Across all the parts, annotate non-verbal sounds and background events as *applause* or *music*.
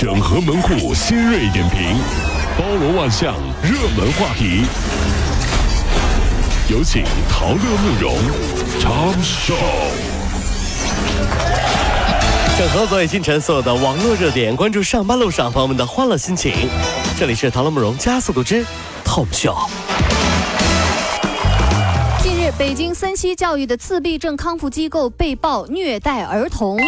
整合门户新锐点评，包罗万象，热门话题。有请陶乐慕容长寿。整合昨夜今晨所有的网络热点，关注上班路上朋友们的欢乐心情。这里是陶乐慕容加速度之 Tom Show。近日，北京森西教育的自闭症康复机构被曝虐待儿童。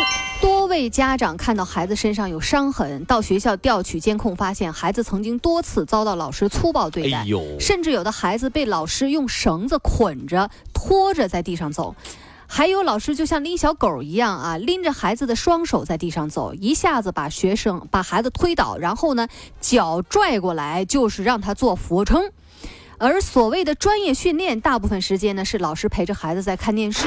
多位家长看到孩子身上有伤痕，到学校调取监控，发现孩子曾经多次遭到老师粗暴对待，哎甚至有的孩子被老师用绳子捆着、拖着在地上走。还有老师就像拎小狗一样啊，拎着孩子的双手在地上走，一下子把学生把孩子推倒，然后呢脚拽过来，就是让他做俯卧撑。而所谓的专业训练，大部分时间呢是老师陪着孩子在看电视。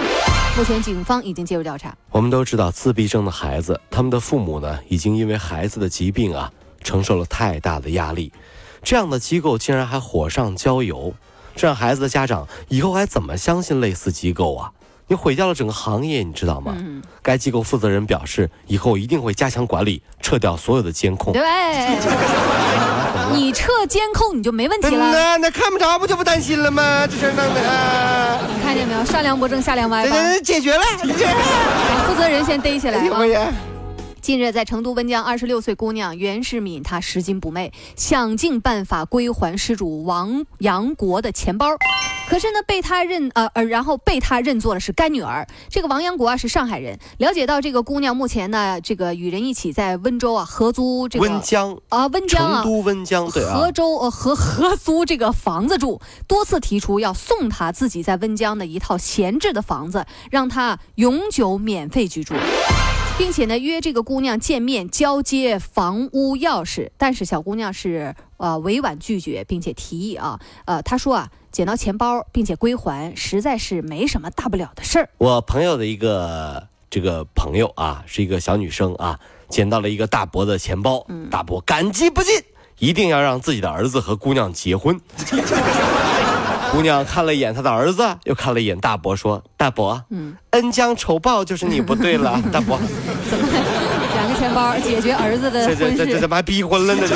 目前警方已经介入调查。我们都知道，自闭症的孩子，他们的父母呢，已经因为孩子的疾病啊，承受了太大的压力。这样的机构竟然还火上浇油，这让孩子的家长以后还怎么相信类似机构啊？你毁掉了整个行业，你知道吗？嗯，该机构负责人表示，以后一定会加强管理，撤掉所有的监控。对，*laughs* 你撤监控你就没问题了。那那看不着不就不担心了吗？这事儿弄的看见没有？上梁不正下梁歪这吧？这解决了，*laughs* 负责人先逮起来啊！近日，在成都温江，二十六岁姑娘袁世敏，她拾金不昧，想尽办法归还失主王杨国的钱包。可是呢，被他认呃呃，然后被他认作了是干女儿。这个王阳国啊是上海人。了解到这个姑娘目前呢，这个与人一起在温州啊合租这个温江，啊温江啊成都温江，对啊合，州呃合合租这个房子住，多次提出要送他自己在温江的一套闲置的房子，让他永久免费居住。并且呢，约这个姑娘见面交接房屋钥匙，但是小姑娘是呃委婉拒绝，并且提议啊，呃，她说啊，捡到钱包并且归还，实在是没什么大不了的事儿。我朋友的一个这个朋友啊，是一个小女生啊，捡到了一个大伯的钱包，嗯大伯感激不尽，一定要让自己的儿子和姑娘结婚。*laughs* 姑娘看了一眼他的儿子，又看了一眼大伯，说：“大伯，嗯，恩将仇报就是你不对了，*laughs* 大伯，怎么两个钱包解决儿子的这这？这这怎么还逼婚了呢？这是。”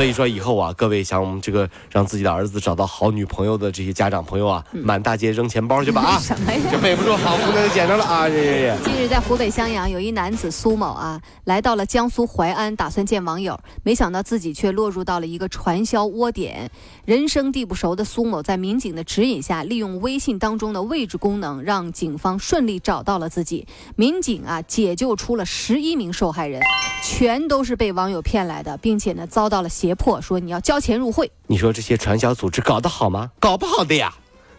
所以说以后啊，各位想这个让自己的儿子找到好女朋友的这些家长朋友啊，满大街扔钱包去吧啊！什么呀？这背不住，好姑娘就捡着了啊！这这这。近日，在湖北襄阳，有一男子苏某啊，来到了江苏淮安，打算见网友，没想到自己却落入到了一个传销窝点。人生地不熟的苏某，在民警的指引下，利用微信当中的位置功能，让警方顺利找到了自己。民警啊，解救出了十一名受害人，全都是被网友骗来的，并且呢，遭到了胁迫，说你要交钱入会。你说这些传销组织搞得好吗？搞不好的呀。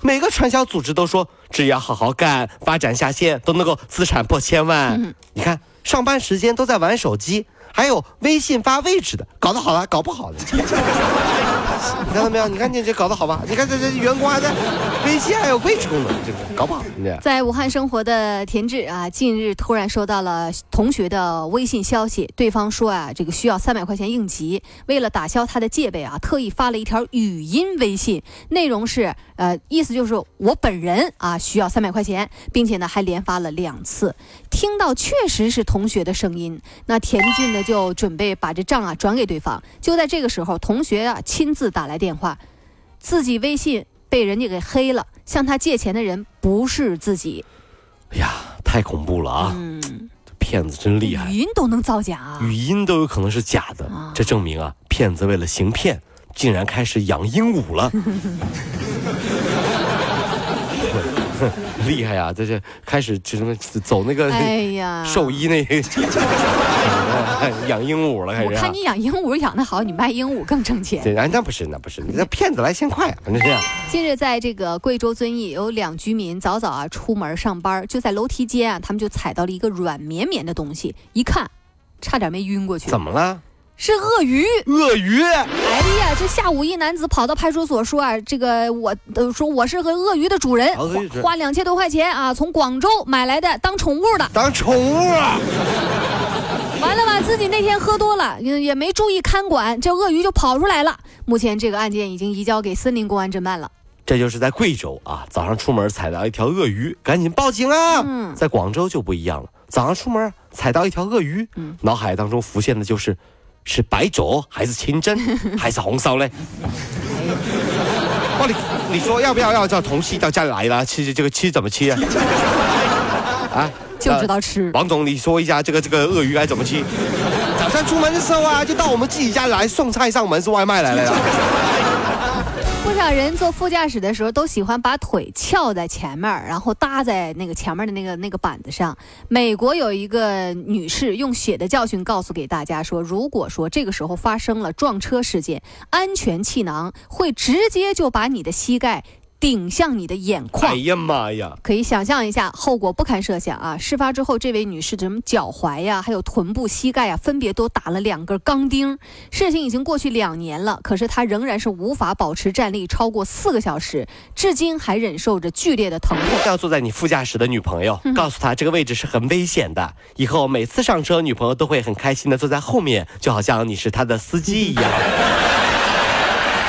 每个传销组织都说，只要好好干，发展下线，都能够资产破千万。嗯你看，上班时间都在玩手机，还有微信发位置的，搞得好了，搞不好的。*laughs* 你看到没有？你看你这搞得好吧？你看这这员工还在微信还有位置功能，这个搞不好。在武汉生活的田志啊，近日突然收到了同学的微信消息，对方说啊，这个需要三百块钱应急，为了打消他的戒备啊，特意发了一条语音微信，内容是呃，意思就是我本人啊需要三百块钱，并且呢还连发了两次。听到确实是同学的声音，那田志呢就准备把这账啊转给对方。就在这个时候，同学啊亲自打来电话，自己微信被人家给黑了，向他借钱的人不是自己。哎呀，太恐怖了啊！嗯，这骗子真厉害语，音都能造假啊！语音都有可能是假的啊，这证明啊，骗子为了行骗，竟然开始养鹦鹉了。*laughs* *laughs* 厉害呀！这是开始就什么走那个哎呀，兽医那个养鹦鹉了，开始啊我看。你养鹦鹉养得好，你卖鹦鹉更挣钱。对，啊，那不是，那不是，你这骗子来钱快啊！这样，近日，在这个贵州遵义，有两居民早早啊出门上班，就在楼梯间啊，他们就踩到了一个软绵绵的东西，一看，差点没晕过去。怎么了？是鳄鱼！鳄鱼？哎呀，这下午一男子跑到派出所说啊，这个我呃说我是个鳄鱼的主人，花两千多块钱啊，从广州买来的当宠物的。当宠物啊？*laughs* 完了吧，自己那天喝多了，也也没注意看管，这鳄鱼就跑出来了。目前这个案件已经移交给森林公安侦办了。这就是在贵州啊，早上出门踩到一条鳄鱼，赶紧报警啊！嗯在广州就不一样了，早上出门踩到一条鳄鱼，嗯脑海当中浮现的就是是白灼还是清蒸 *laughs* 还是红烧呢？哇，你你说要不要要叫同事到家里来了？吃这个吃怎么吃啊？*laughs* 啊，就知道吃。王总，你说一下这个这个鳄鱼该怎么吃？早上出门的时候啊，就到我们自己家来送菜上门，是外卖来了呀。不少人坐副驾驶的时候都喜欢把腿翘在前面，然后搭在那个前面的那个那个板子上。美国有一个女士用血的教训告诉给大家说，如果说这个时候发生了撞车事件，安全气囊会直接就把你的膝盖顶向你的眼眶。哎呀妈呀！可以想象一下，后果不堪设想啊！事发之后，这位女士什么脚踝呀，还有臀部、膝盖呀，分别都打了两根钢钉。事情已经过去两年了，可是她仍然是无法保持站立超过四个小时，至今还忍受着剧烈的疼痛。要坐在你副驾驶的女朋友，告诉她这个位置是很危险的。以后每次上车，女朋友都会很开心的坐在后面，就好像你是她的司机一样。